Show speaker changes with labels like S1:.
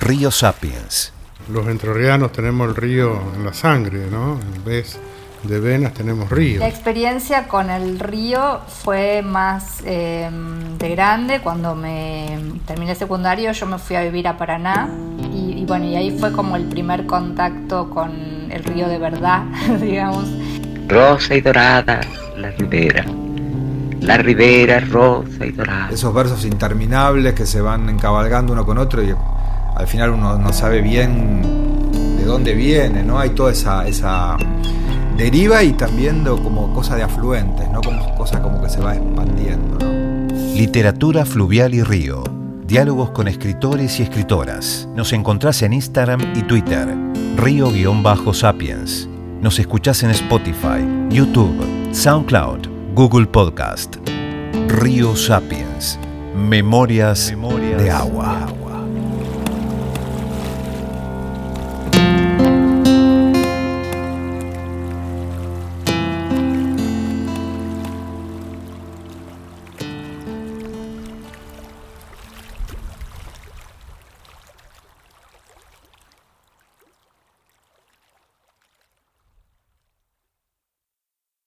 S1: Río Sapiens.
S2: Los entrerrianos tenemos el río en la sangre, ¿no? En vez de venas tenemos río.
S3: La experiencia con el río fue más em, de grande. Cuando me terminé secundario yo me fui a vivir a Paraná y, y bueno, y ahí fue como el primer contacto con el río de verdad, digamos.
S4: Rosa y dorada, la ribera. La ribera rosa y dorada.
S5: Esos versos interminables que se van encabalgando uno con otro y al final uno no sabe bien de dónde viene, ¿no? Hay toda esa, esa deriva y también de, como cosa de afluentes, ¿no? Como cosa como que se va expandiendo, ¿no?
S1: Literatura fluvial y río. Diálogos con escritores y escritoras. Nos encontrás en Instagram y Twitter. Río-Sapiens. Nos escuchás en Spotify, YouTube, SoundCloud, Google Podcast. Río Sapiens. Memorias, de agua.